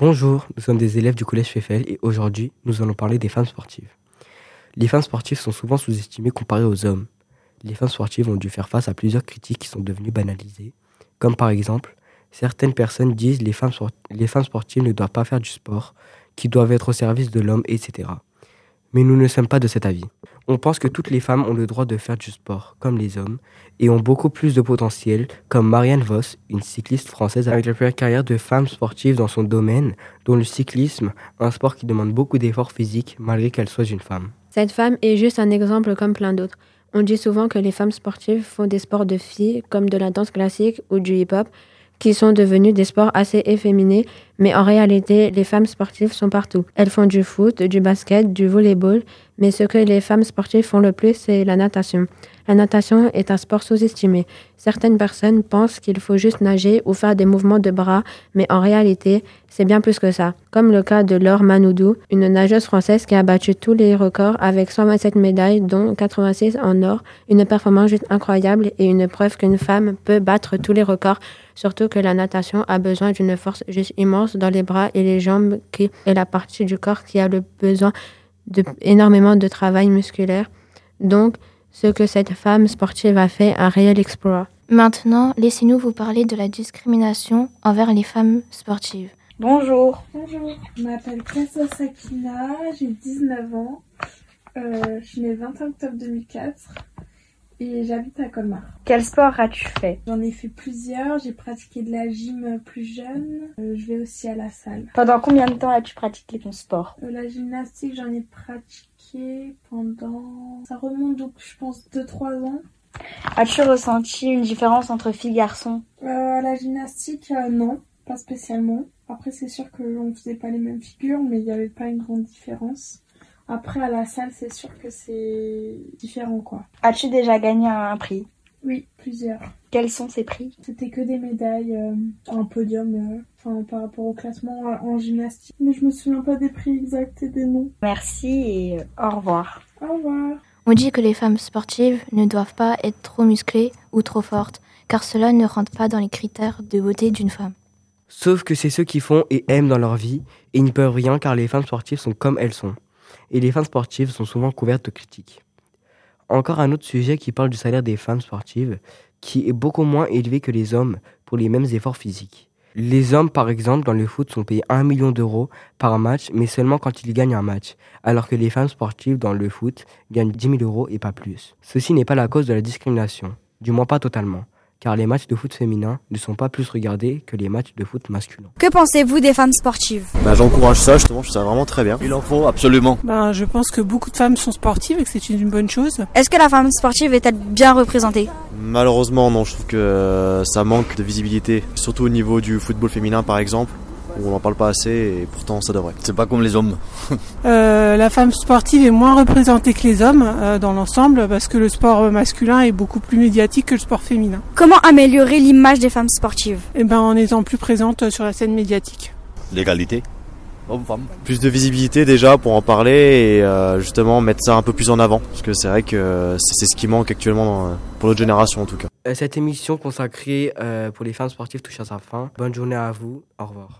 Bonjour, nous sommes des élèves du collège Feffel et aujourd'hui, nous allons parler des femmes sportives. Les femmes sportives sont souvent sous-estimées comparées aux hommes. Les femmes sportives ont dû faire face à plusieurs critiques qui sont devenues banalisées, comme par exemple, certaines personnes disent les femmes, les femmes sportives ne doivent pas faire du sport, qui doivent être au service de l'homme, etc. Mais nous ne sommes pas de cet avis. On pense que toutes les femmes ont le droit de faire du sport, comme les hommes, et ont beaucoup plus de potentiel, comme Marianne Voss, une cycliste française avec la première carrière de femme sportive dans son domaine, dont le cyclisme, un sport qui demande beaucoup d'efforts physiques malgré qu'elle soit une femme. Cette femme est juste un exemple comme plein d'autres. On dit souvent que les femmes sportives font des sports de filles, comme de la danse classique ou du hip-hop, qui sont devenus des sports assez efféminés, mais en réalité, les femmes sportives sont partout. Elles font du foot, du basket, du volleyball, mais ce que les femmes sportives font le plus, c'est la natation. La natation est un sport sous-estimé. Certaines personnes pensent qu'il faut juste nager ou faire des mouvements de bras, mais en réalité, c'est bien plus que ça. Comme le cas de Laure Manoudou, une nageuse française qui a battu tous les records avec 127 médailles, dont 86 en or, une performance juste incroyable et une preuve qu'une femme peut battre tous les records, surtout que la natation a besoin d'une force juste immense dans les bras et les jambes, qui est la partie du corps qui a le besoin de énormément de travail musculaire. Donc, ce que cette femme sportive a fait un réel exploit. Maintenant, laissez-nous vous parler de la discrimination envers les femmes sportives. Bonjour. Bonjour, je m'appelle Kassa Sakina, j'ai 19 ans. Euh, je suis née le 21 octobre 2004 et j'habite à Colmar. Quel sport as-tu fait? J'en ai fait plusieurs, j'ai pratiqué de la gym plus jeune, euh, je vais aussi à la salle. Pendant combien de temps as-tu pratiqué ton sport? Euh, La gymnastique, j'en ai pratiqué pendant... Ça remonte donc je pense 2-3 ans. As-tu ressenti une différence entre filles et garçons? Euh, La gymnastique, non, pas spécialement. Après c'est sûr qu'on ne faisait pas les mêmes figures, mais il n'y avait pas une grande différence. Après, à la salle, c'est sûr que c'est différent, quoi. As-tu déjà gagné un prix? Oui, plusieurs. Quels sont ces prix? C'était que des médailles euh, en podium, euh, enfin par rapport au classement euh, en gymnastique. Mais je me souviens pas des prix exacts et des noms. Merci et au revoir. Au revoir. On dit que les femmes sportives ne doivent pas être trop musclées ou trop fortes, car cela ne rentre pas dans les critères de beauté d'une femme. Sauf que c'est ceux qui font et aiment dans leur vie, et ils ne peuvent rien car les femmes sportives sont comme elles sont et les femmes sportives sont souvent couvertes de critiques. Encore un autre sujet qui parle du salaire des femmes sportives, qui est beaucoup moins élevé que les hommes pour les mêmes efforts physiques. Les hommes, par exemple, dans le foot, sont payés 1 million d'euros par match, mais seulement quand ils gagnent un match, alors que les femmes sportives dans le foot gagnent 10 000 euros et pas plus. Ceci n'est pas la cause de la discrimination, du moins pas totalement car les matchs de foot féminin ne sont pas plus regardés que les matchs de foot masculin. Que pensez-vous des femmes sportives? Bah, J'encourage ça, justement, je trouve ça vraiment très bien. Il en faut absolument. Ben, je pense que beaucoup de femmes sont sportives et que c'est une bonne chose. Est-ce que la femme sportive est-elle bien représentée? Malheureusement, non, je trouve que ça manque de visibilité, surtout au niveau du football féminin par exemple on n'en parle pas assez et pourtant ça devrait. C'est pas comme les hommes. euh, la femme sportive est moins représentée que les hommes euh, dans l'ensemble parce que le sport masculin est beaucoup plus médiatique que le sport féminin. Comment améliorer l'image des femmes sportives? Eh ben en étant plus présente sur la scène médiatique. L'égalité. Plus de visibilité déjà pour en parler et euh, justement mettre ça un peu plus en avant parce que c'est vrai que c'est ce qui manque actuellement pour notre génération en tout cas. Cette émission consacrée pour les femmes sportives touche à sa fin. Bonne journée à vous. Au revoir.